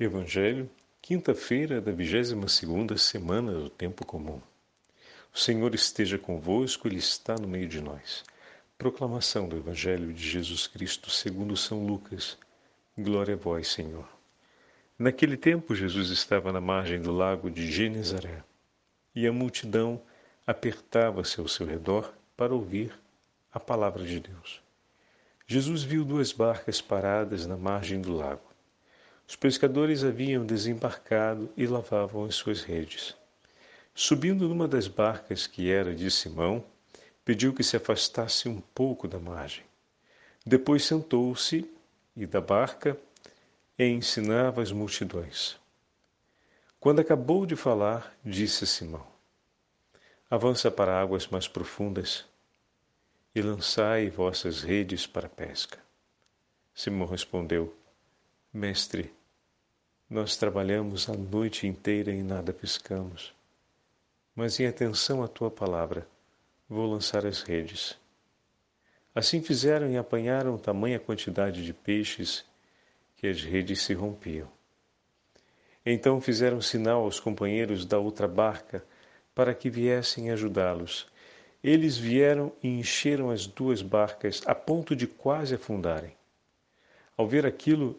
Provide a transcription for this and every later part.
Evangelho, quinta-feira da 22ª semana do tempo comum. O Senhor esteja convosco, ele está no meio de nós. Proclamação do Evangelho de Jesus Cristo, segundo São Lucas. Glória a vós, Senhor. Naquele tempo Jesus estava na margem do lago de Genezaré, e a multidão apertava-se ao seu redor para ouvir a palavra de Deus. Jesus viu duas barcas paradas na margem do lago. Os pescadores haviam desembarcado e lavavam as suas redes. Subindo numa das barcas que era de Simão, pediu que se afastasse um pouco da margem. Depois sentou-se e da barca e ensinava as multidões. Quando acabou de falar, disse Simão: Avança para águas mais profundas e lançai vossas redes para a pesca. Simão respondeu: Mestre, nós trabalhamos a noite inteira e nada pescamos. Mas em atenção à tua palavra, vou lançar as redes. Assim fizeram e apanharam tamanha quantidade de peixes que as redes se rompiam. Então fizeram sinal aos companheiros da outra barca para que viessem ajudá-los. Eles vieram e encheram as duas barcas a ponto de quase afundarem. Ao ver aquilo,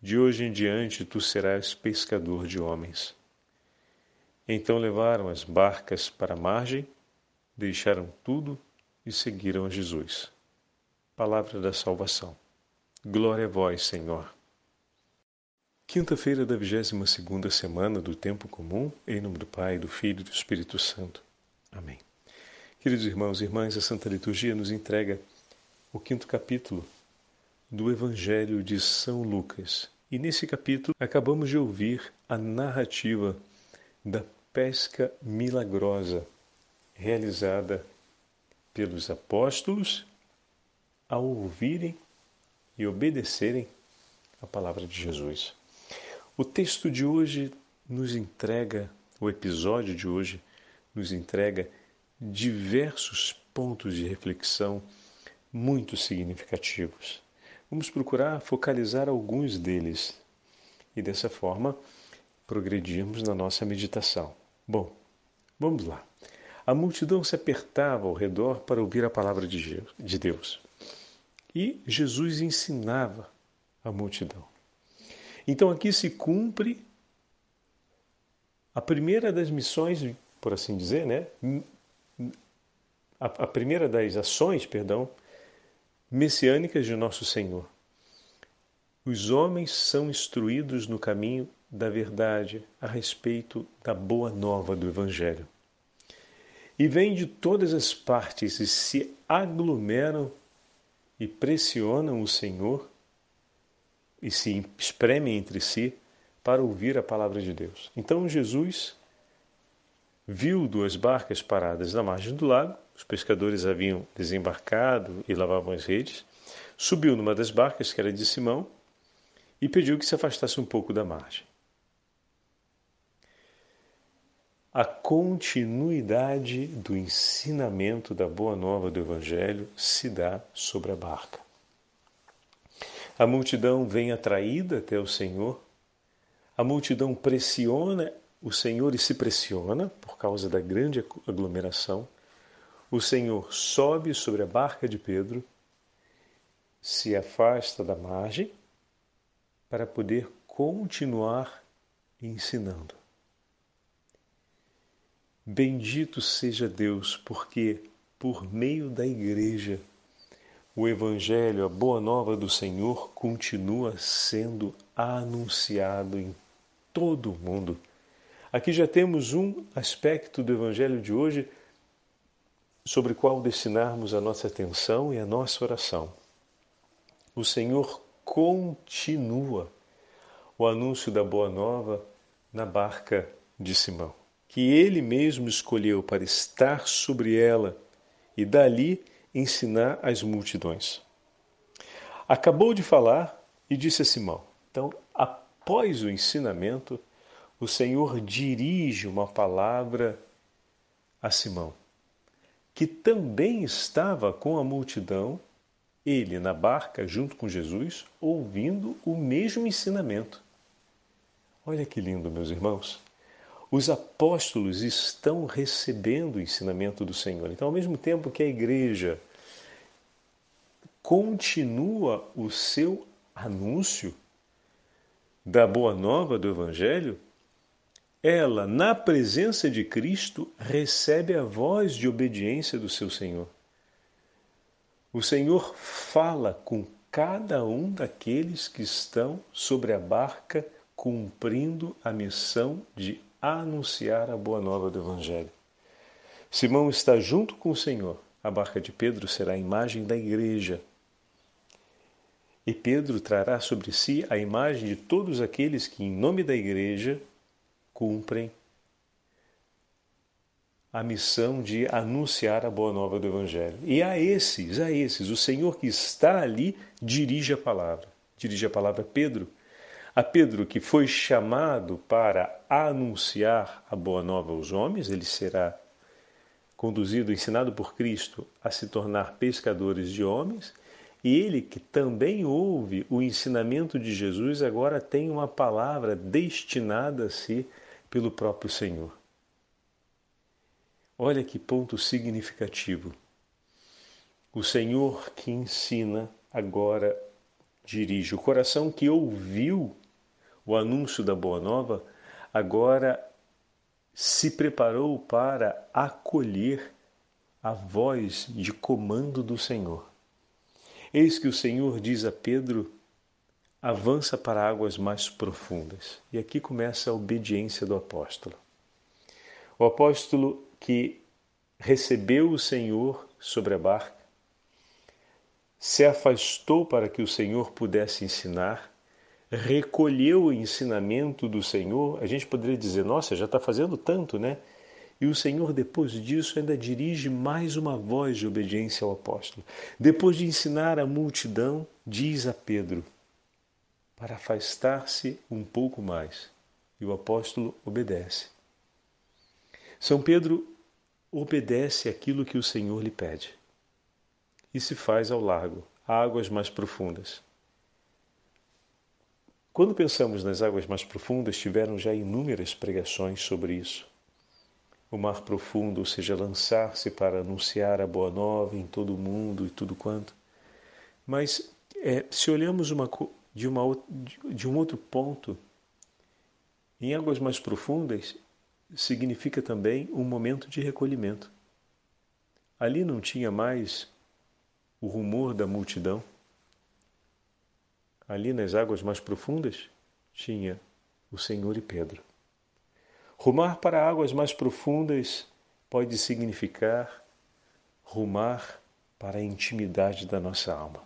de hoje em diante tu serás pescador de homens. Então levaram as barcas para a margem, deixaram tudo e seguiram a Jesus. Palavra da salvação. Glória a vós, Senhor. Quinta-feira da 22 segunda semana do tempo comum, em nome do Pai, do Filho e do Espírito Santo. Amém. Queridos irmãos e irmãs, a Santa Liturgia nos entrega o quinto capítulo do Evangelho de São Lucas. E nesse capítulo acabamos de ouvir a narrativa da pesca milagrosa realizada pelos apóstolos ao ouvirem e obedecerem a palavra de Jesus. O texto de hoje nos entrega, o episódio de hoje nos entrega diversos pontos de reflexão muito significativos. Vamos procurar focalizar alguns deles e dessa forma progredirmos na nossa meditação. Bom, vamos lá. A multidão se apertava ao redor para ouvir a palavra de Deus. E Jesus ensinava a multidão. Então aqui se cumpre a primeira das missões, por assim dizer, né? A, primeira das ações, perdão, messiânicas de nosso Senhor. Os homens são instruídos no caminho da verdade a respeito da boa nova do Evangelho. E vêm de todas as partes e se aglomeram e pressionam o Senhor e se espremem entre si para ouvir a palavra de Deus. Então Jesus viu duas barcas paradas na margem do lago os pescadores haviam desembarcado e lavavam as redes. Subiu numa das barcas, que era de Simão, e pediu que se afastasse um pouco da margem. A continuidade do ensinamento da Boa Nova do Evangelho se dá sobre a barca. A multidão vem atraída até o Senhor, a multidão pressiona o Senhor e se pressiona por causa da grande aglomeração o Senhor sobe sobre a barca de Pedro, se afasta da margem para poder continuar ensinando. Bendito seja Deus, porque por meio da Igreja o Evangelho, a boa nova do Senhor, continua sendo anunciado em todo o mundo. Aqui já temos um aspecto do Evangelho de hoje sobre o qual destinarmos a nossa atenção e a nossa oração. O Senhor continua. o anúncio da Boa Nova na barca de Simão, que ele mesmo escolheu para estar sobre ela e dali ensinar as multidões. Acabou de falar e disse a Simão. Então, após o ensinamento, o Senhor dirige uma palavra a Simão, que também estava com a multidão, ele na barca junto com Jesus, ouvindo o mesmo ensinamento. Olha que lindo, meus irmãos. Os apóstolos estão recebendo o ensinamento do Senhor. Então, ao mesmo tempo que a igreja continua o seu anúncio da boa nova do Evangelho, ela, na presença de Cristo, recebe a voz de obediência do seu Senhor. O Senhor fala com cada um daqueles que estão sobre a barca cumprindo a missão de anunciar a boa nova do Evangelho. Simão está junto com o Senhor. A barca de Pedro será a imagem da igreja, e Pedro trará sobre si a imagem de todos aqueles que, em nome da Igreja, cumprem a missão de anunciar a boa nova do Evangelho. E a esses, a esses, o Senhor que está ali dirige a palavra. Dirige a palavra a Pedro. A Pedro que foi chamado para anunciar a boa nova aos homens, ele será conduzido, ensinado por Cristo a se tornar pescadores de homens e ele que também ouve o ensinamento de Jesus, agora tem uma palavra destinada a si pelo próprio Senhor. Olha que ponto significativo. O Senhor que ensina agora dirige. O coração que ouviu o anúncio da Boa Nova agora se preparou para acolher a voz de comando do Senhor. Eis que o Senhor diz a Pedro: avança para águas mais profundas. E aqui começa a obediência do apóstolo. O apóstolo que recebeu o Senhor sobre a barca, se afastou para que o Senhor pudesse ensinar, recolheu o ensinamento do Senhor, a gente poderia dizer, nossa, já está fazendo tanto, né? E o Senhor, depois disso, ainda dirige mais uma voz de obediência ao apóstolo. Depois de ensinar a multidão, diz a Pedro para afastar-se um pouco mais. E o apóstolo obedece. São Pedro obedece aquilo que o Senhor lhe pede e se faz ao largo, águas mais profundas. Quando pensamos nas águas mais profundas, tiveram já inúmeras pregações sobre isso o mar profundo, ou seja, lançar-se para anunciar a boa nova em todo o mundo e tudo quanto. Mas é, se olhamos uma, de, uma, de um outro ponto, em águas mais profundas, significa também um momento de recolhimento. Ali não tinha mais o rumor da multidão. Ali nas águas mais profundas tinha o Senhor e Pedro. Rumar para águas mais profundas pode significar rumar para a intimidade da nossa alma,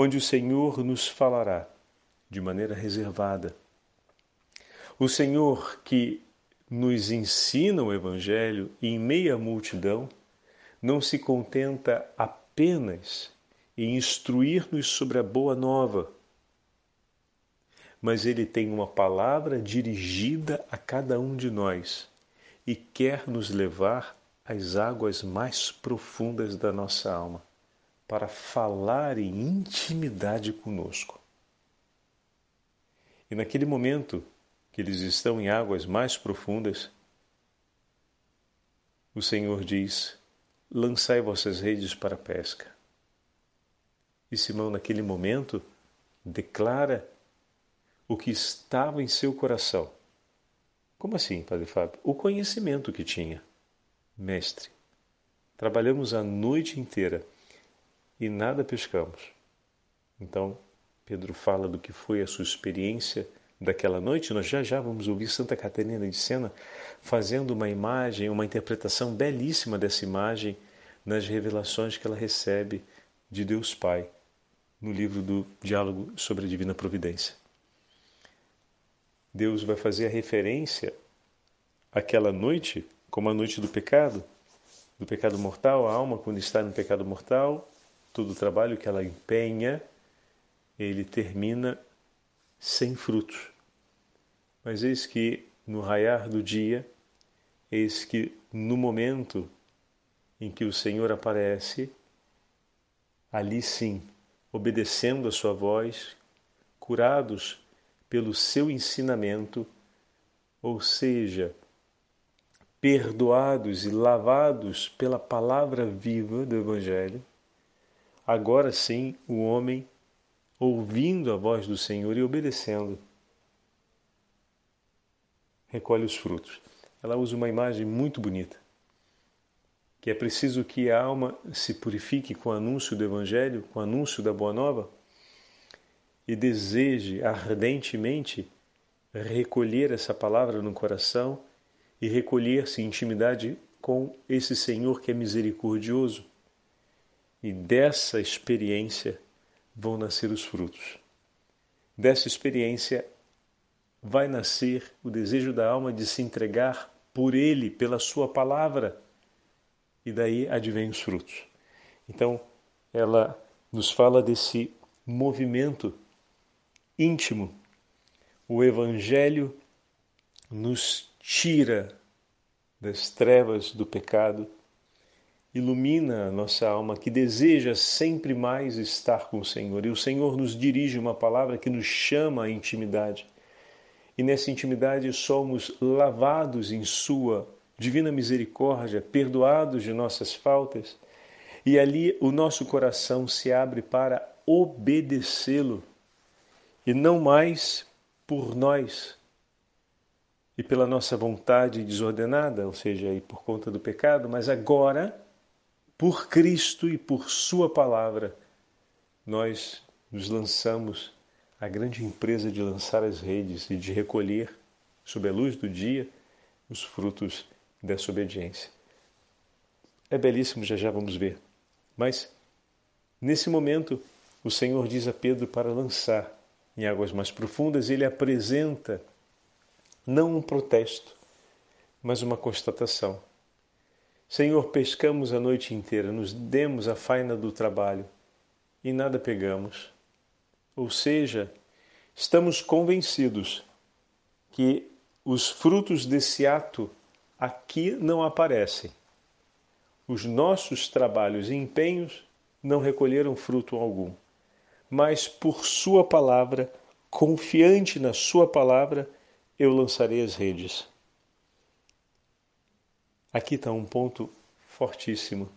onde o Senhor nos falará de maneira reservada. O Senhor que nos ensina o Evangelho em meia multidão não se contenta apenas em instruir-nos sobre a boa nova mas ele tem uma palavra dirigida a cada um de nós e quer nos levar às águas mais profundas da nossa alma para falar em intimidade conosco. E naquele momento que eles estão em águas mais profundas, o Senhor diz: Lançai vossas redes para a pesca. E Simão, naquele momento, declara o que estava em seu coração. Como assim, Padre Fábio? O conhecimento que tinha. Mestre, trabalhamos a noite inteira e nada pescamos. Então, Pedro fala do que foi a sua experiência daquela noite. Nós já já vamos ouvir Santa Catarina de Sena fazendo uma imagem, uma interpretação belíssima dessa imagem nas revelações que ela recebe de Deus Pai no livro do Diálogo sobre a Divina Providência. Deus vai fazer a referência àquela noite como a noite do pecado, do pecado mortal, a alma quando está no pecado mortal, todo o trabalho que ela empenha, ele termina sem frutos. Mas eis que no raiar do dia, eis que no momento em que o Senhor aparece, ali sim, obedecendo a sua voz, curados pelo seu ensinamento, ou seja, perdoados e lavados pela palavra viva do Evangelho, agora sim o homem, ouvindo a voz do Senhor e obedecendo, recolhe os frutos. Ela usa uma imagem muito bonita, que é preciso que a alma se purifique com o anúncio do Evangelho, com o anúncio da Boa Nova, e deseje ardentemente recolher essa palavra no coração e recolher-se em intimidade com esse Senhor que é misericordioso. E dessa experiência vão nascer os frutos. Dessa experiência vai nascer o desejo da alma de se entregar por Ele, pela Sua palavra. E daí advém os frutos. Então, ela nos fala desse movimento íntimo. O Evangelho nos tira das trevas do pecado, ilumina nossa alma que deseja sempre mais estar com o Senhor. E o Senhor nos dirige uma palavra que nos chama à intimidade. E nessa intimidade somos lavados em Sua divina misericórdia, perdoados de nossas faltas. E ali o nosso coração se abre para obedecê-lo e não mais por nós e pela nossa vontade desordenada, ou seja, e por conta do pecado, mas agora, por Cristo e por Sua palavra, nós nos lançamos à grande empresa de lançar as redes e de recolher, sob a luz do dia, os frutos dessa obediência. É belíssimo, já já vamos ver. Mas, nesse momento, o Senhor diz a Pedro para lançar em águas mais profundas, ele apresenta não um protesto, mas uma constatação. Senhor, pescamos a noite inteira, nos demos a faina do trabalho e nada pegamos. Ou seja, estamos convencidos que os frutos desse ato aqui não aparecem. Os nossos trabalhos e empenhos não recolheram fruto algum mas por Sua palavra, confiante na Sua palavra, eu lançarei as redes. Aqui está um ponto fortíssimo.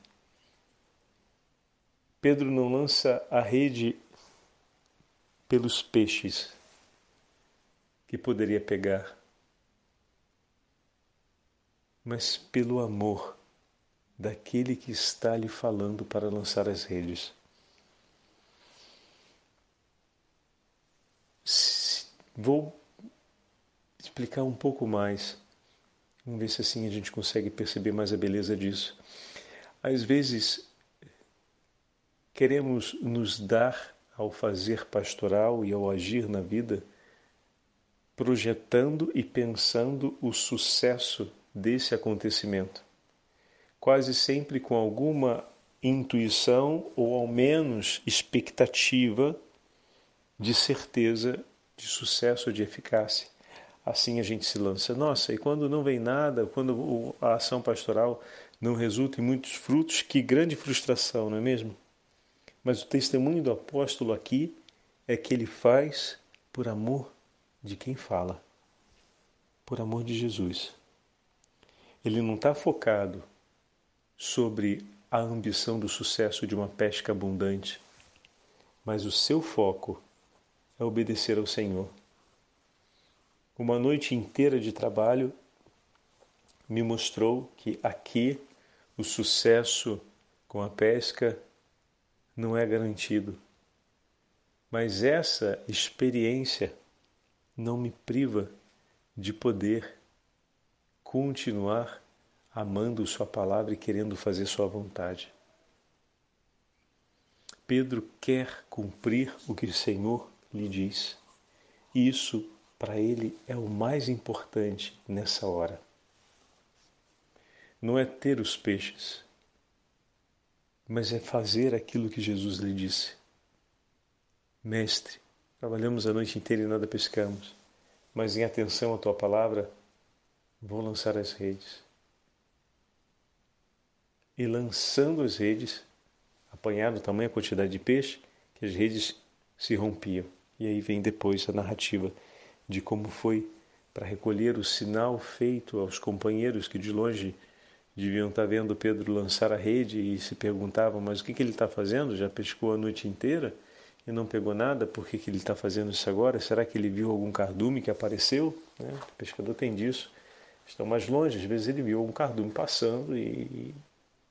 Pedro não lança a rede pelos peixes que poderia pegar, mas pelo amor daquele que está lhe falando para lançar as redes. Vou explicar um pouco mais. Vamos ver se assim a gente consegue perceber mais a beleza disso. Às vezes, queremos nos dar ao fazer pastoral e ao agir na vida, projetando e pensando o sucesso desse acontecimento, quase sempre com alguma intuição ou ao menos expectativa de certeza de sucesso, de eficácia. Assim a gente se lança. Nossa, e quando não vem nada, quando a ação pastoral não resulta em muitos frutos, que grande frustração, não é mesmo? Mas o testemunho do apóstolo aqui é que ele faz por amor de quem fala, por amor de Jesus. Ele não está focado sobre a ambição do sucesso de uma pesca abundante, mas o seu foco é obedecer ao Senhor. Uma noite inteira de trabalho me mostrou que aqui o sucesso com a pesca não é garantido. Mas essa experiência não me priva de poder continuar amando Sua palavra e querendo fazer Sua vontade. Pedro quer cumprir o que o Senhor lhe diz. Isso para ele é o mais importante nessa hora. Não é ter os peixes, mas é fazer aquilo que Jesus lhe disse. Mestre, trabalhamos a noite inteira e nada pescamos, mas em atenção à tua palavra, vou lançar as redes. E lançando as redes, apanharam tamanha quantidade de peixe que as redes se rompiam. E aí vem depois a narrativa de como foi para recolher o sinal feito aos companheiros que de longe deviam estar vendo Pedro lançar a rede e se perguntavam: mas o que, que ele está fazendo? Já pescou a noite inteira e não pegou nada, por que, que ele está fazendo isso agora? Será que ele viu algum cardume que apareceu? Né? O pescador tem disso. Estão mais longe, às vezes ele viu algum cardume passando e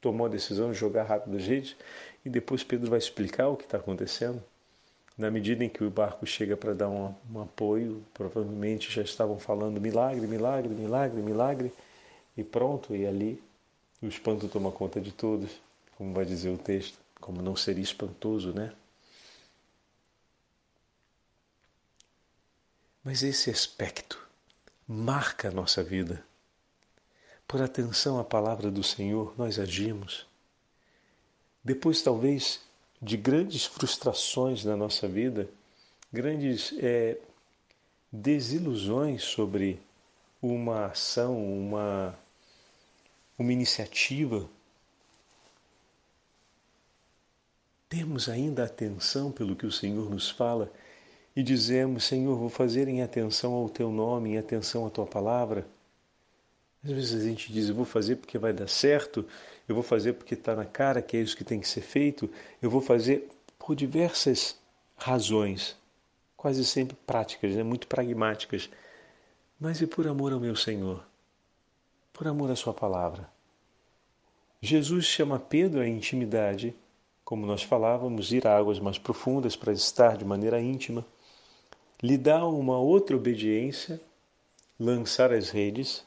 tomou a decisão de jogar rápido as redes e depois Pedro vai explicar o que está acontecendo. Na medida em que o barco chega para dar um, um, apoio, provavelmente já estavam falando milagre, milagre, milagre, milagre, e pronto, e ali o espanto toma conta de todos, como vai dizer o texto, como não seria espantoso, né? Mas esse aspecto marca a nossa vida. Por atenção à palavra do Senhor, nós agimos. Depois, talvez, de grandes frustrações na nossa vida, grandes é, desilusões sobre uma ação, uma, uma iniciativa, temos ainda atenção pelo que o Senhor nos fala e dizemos: Senhor, vou fazer em atenção ao teu nome, em atenção à tua palavra. Às vezes a gente diz: eu vou fazer porque vai dar certo, eu vou fazer porque está na cara que é isso que tem que ser feito, eu vou fazer por diversas razões, quase sempre práticas, né? muito pragmáticas. Mas e por amor ao meu Senhor? Por amor à Sua palavra? Jesus chama Pedro à intimidade, como nós falávamos, ir a águas mais profundas para estar de maneira íntima, lhe dá uma outra obediência, lançar as redes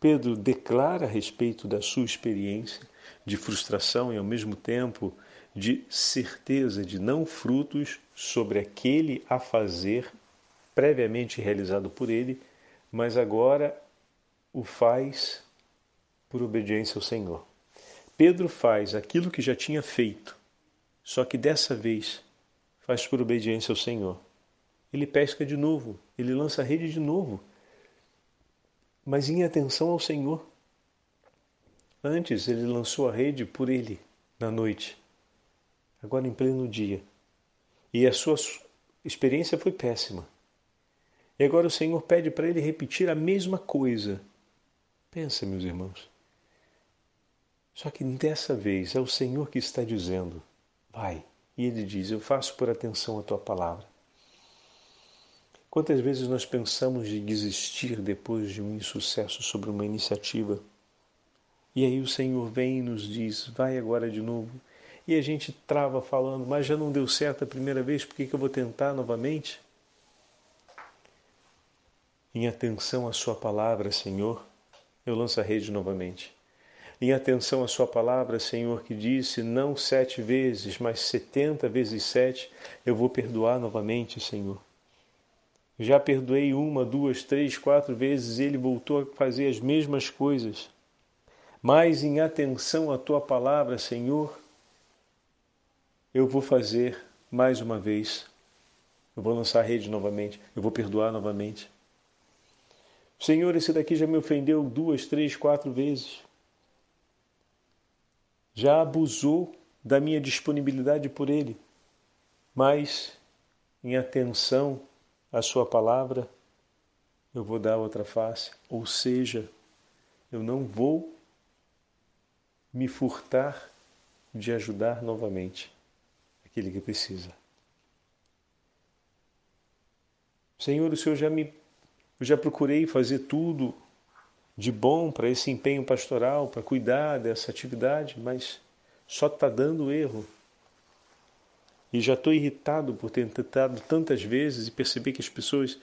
Pedro declara a respeito da sua experiência de frustração e, ao mesmo tempo, de certeza de não frutos sobre aquele a fazer previamente realizado por ele, mas agora o faz por obediência ao Senhor. Pedro faz aquilo que já tinha feito, só que dessa vez faz por obediência ao Senhor. Ele pesca de novo, ele lança a rede de novo mas em atenção ao Senhor. Antes ele lançou a rede por ele na noite, agora em pleno dia. E a sua experiência foi péssima. E agora o Senhor pede para ele repetir a mesma coisa. Pensa, meus irmãos. Só que dessa vez é o Senhor que está dizendo: vai. E ele diz: Eu faço por atenção a tua palavra. Quantas vezes nós pensamos de desistir depois de um insucesso sobre uma iniciativa? E aí o Senhor vem e nos diz: vai agora de novo. E a gente trava falando: mas já não deu certo a primeira vez, por que, que eu vou tentar novamente? Em atenção à Sua palavra, Senhor, eu lanço a rede novamente. Em atenção à Sua palavra, Senhor, que disse: não sete vezes, mas setenta vezes sete, eu vou perdoar novamente, Senhor. Já perdoei uma, duas, três, quatro vezes ele voltou a fazer as mesmas coisas. Mas em atenção à tua palavra, Senhor, eu vou fazer mais uma vez. Eu vou lançar a rede novamente. Eu vou perdoar novamente. Senhor, esse daqui já me ofendeu duas, três, quatro vezes. Já abusou da minha disponibilidade por ele. Mas, em atenção a sua palavra, eu vou dar outra face. Ou seja, eu não vou me furtar de ajudar novamente aquele que precisa. Senhor, o Senhor já me eu já procurei fazer tudo de bom para esse empenho pastoral, para cuidar dessa atividade, mas só está dando erro. E já estou irritado por ter tentado tantas vezes e perceber que as pessoas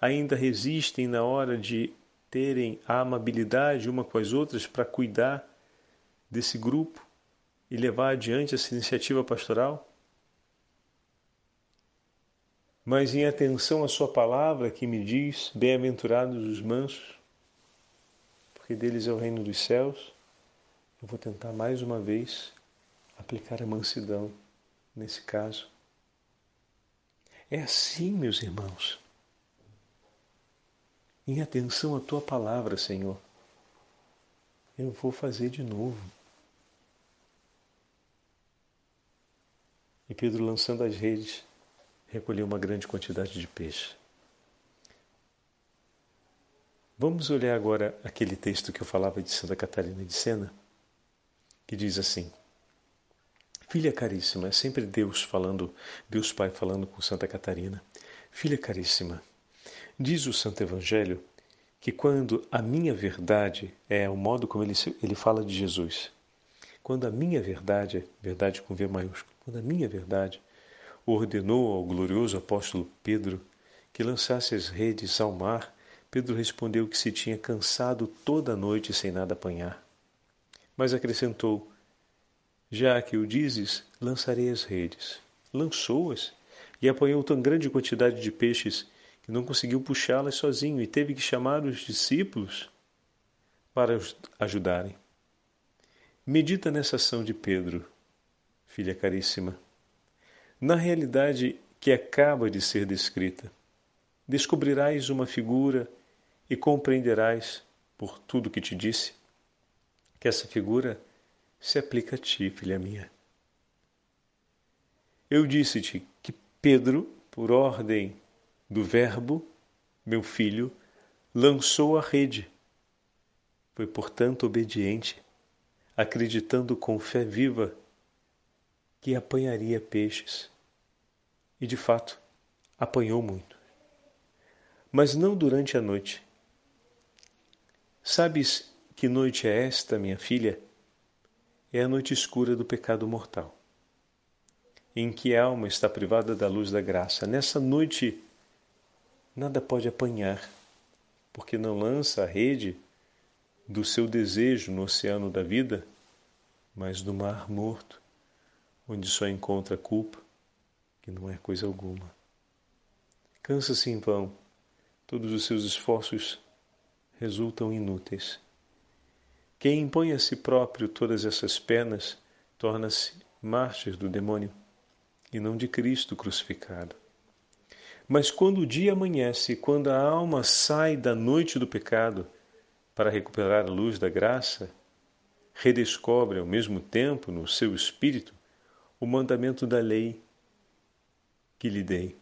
ainda resistem na hora de terem a amabilidade uma com as outras para cuidar desse grupo e levar adiante essa iniciativa pastoral? mas em atenção à Sua palavra que me diz: Bem-aventurados os mansos, porque deles é o reino dos céus, eu vou tentar mais uma vez aplicar a mansidão nesse caso. É assim, meus irmãos. Em atenção à tua palavra, Senhor, eu vou fazer de novo. E Pedro, lançando as redes, recolheu uma grande quantidade de peixe. Vamos olhar agora aquele texto que eu falava de Santa Catarina de Sena, que diz assim: Filha caríssima, é sempre Deus falando, Deus Pai falando com Santa Catarina. Filha caríssima, diz o Santo Evangelho que quando a minha verdade é o modo como ele, ele fala de Jesus, quando a minha verdade, verdade com V maiúsculo, quando a minha verdade ordenou ao glorioso apóstolo Pedro que lançasse as redes ao mar, Pedro respondeu que se tinha cansado toda a noite sem nada apanhar. Mas acrescentou: Já que o dizes, lançarei as redes. Lançou-as e apanhou tão grande quantidade de peixes que não conseguiu puxá-las sozinho e teve que chamar os discípulos para os ajudarem. Medita nessa ação de Pedro, filha caríssima na realidade que acaba de ser descrita. Descobrirás uma figura e compreenderás, por tudo que te disse, que essa figura se aplica a ti, filha minha. Eu disse-te que Pedro, por ordem do Verbo, meu filho, lançou a rede. Foi, portanto, obediente, acreditando com fé viva que apanharia peixes e de fato apanhou muito. Mas não durante a noite. Sabes que noite é esta, minha filha? É a noite escura do pecado mortal, em que a alma está privada da luz da graça. Nessa noite, nada pode apanhar, porque não lança a rede do seu desejo no oceano da vida, mas no mar morto, onde só encontra culpa, que não é coisa alguma. Cansa-se em vão, todos os seus esforços resultam inúteis. Quem impõe a si próprio todas essas penas torna-se mártir do demônio e não de Cristo crucificado. Mas quando o dia amanhece, quando a alma sai da noite do pecado para recuperar a luz da graça, redescobre ao mesmo tempo no seu espírito o mandamento da lei que lhe dei.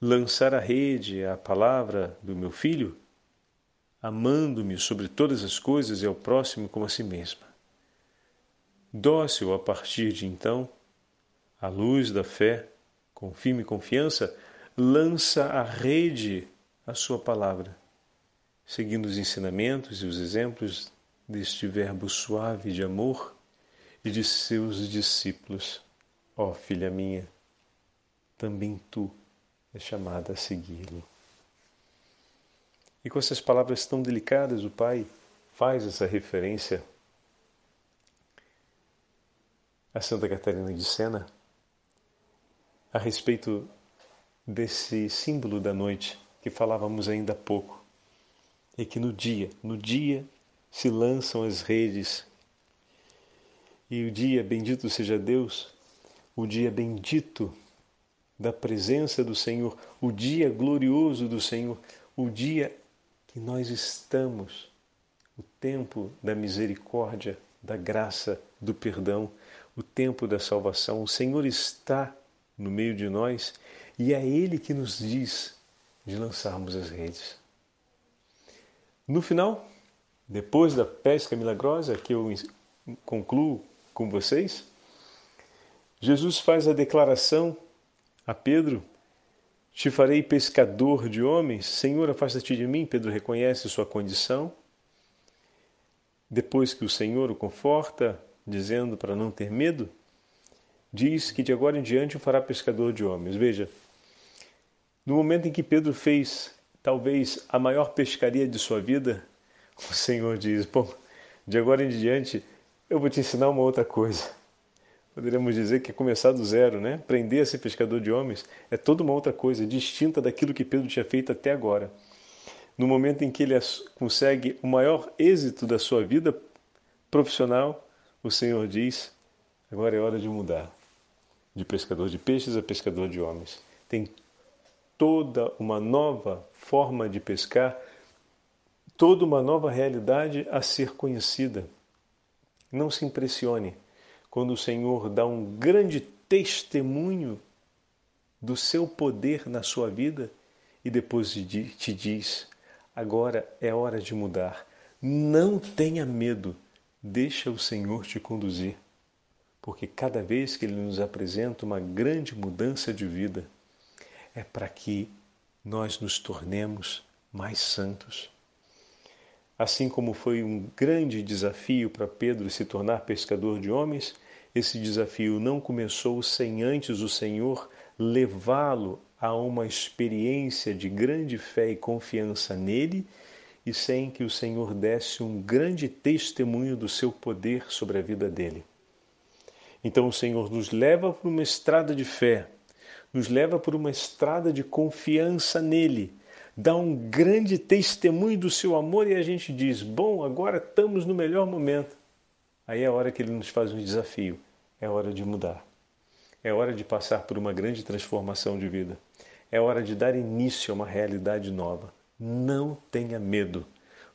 Lançar a rede a palavra do meu filho, amando-me sobre todas as coisas e ao próximo como a si mesma. Dócil a partir de então, à luz da fé, com firme confiança, lança a rede a sua palavra, seguindo os ensinamentos e os exemplos deste verbo suave de amor e de seus discípulos. Ó oh, filha minha, também tu és chamada a segui-lo. E com essas palavras tão delicadas, o Pai faz essa referência a Santa Catarina de Sena a respeito desse símbolo da noite que falávamos ainda há pouco. E que no dia, no dia se lançam as redes. E o dia, bendito seja Deus, o dia bendito da presença do Senhor, o dia glorioso do Senhor, o dia que nós estamos, o tempo da misericórdia, da graça, do perdão, o tempo da salvação. O Senhor está no meio de nós e é Ele que nos diz de lançarmos as redes. No final, depois da pesca milagrosa que eu concluo com vocês, Jesus faz a declaração a Pedro: Te farei pescador de homens. Senhor, afasta-te de mim. Pedro reconhece sua condição. Depois que o Senhor o conforta, dizendo para não ter medo, diz que de agora em diante o fará pescador de homens. Veja, no momento em que Pedro fez talvez a maior pescaria de sua vida, o Senhor diz: Bom, de agora em diante eu vou te ensinar uma outra coisa. Poderíamos dizer que é começar do zero, né? Aprender a ser pescador de homens é toda uma outra coisa, distinta daquilo que Pedro tinha feito até agora. No momento em que ele consegue o maior êxito da sua vida profissional, o Senhor diz: agora é hora de mudar de pescador de peixes a pescador de homens. Tem toda uma nova forma de pescar, toda uma nova realidade a ser conhecida. Não se impressione quando o Senhor dá um grande testemunho do seu poder na sua vida e depois te diz: agora é hora de mudar. Não tenha medo, deixa o Senhor te conduzir, porque cada vez que Ele nos apresenta uma grande mudança de vida, é para que nós nos tornemos mais santos. Assim como foi um grande desafio para Pedro se tornar pescador de homens, esse desafio não começou sem antes o Senhor levá-lo a uma experiência de grande fé e confiança nele e sem que o Senhor desse um grande testemunho do seu poder sobre a vida dele. Então o Senhor nos leva por uma estrada de fé, nos leva por uma estrada de confiança nele, dá um grande testemunho do seu amor e a gente diz: Bom, agora estamos no melhor momento. Aí é a hora que ele nos faz um desafio, é hora de mudar, é hora de passar por uma grande transformação de vida, é hora de dar início a uma realidade nova. Não tenha medo.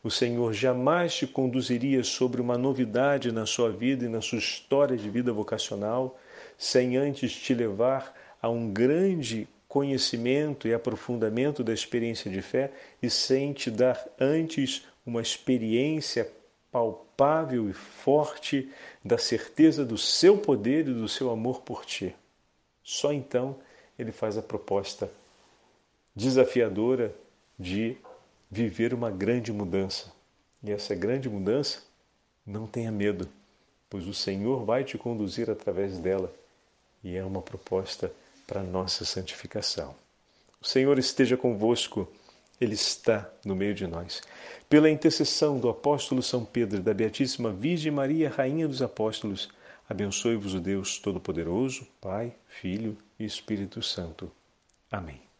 O Senhor jamais te conduziria sobre uma novidade na sua vida e na sua história de vida vocacional sem antes te levar a um grande conhecimento e aprofundamento da experiência de fé e sem te dar antes uma experiência palpável e forte da certeza do seu poder e do seu amor por ti. Só então ele faz a proposta desafiadora de viver uma grande mudança. E essa grande mudança, não tenha medo, pois o Senhor vai te conduzir através dela e é uma proposta para a nossa santificação. O Senhor esteja convosco, Ele está no meio de nós. Pela intercessão do apóstolo São Pedro e da Beatíssima Virgem Maria, Rainha dos Apóstolos, abençoe-vos o Deus Todo-Poderoso, Pai, Filho e Espírito Santo. Amém.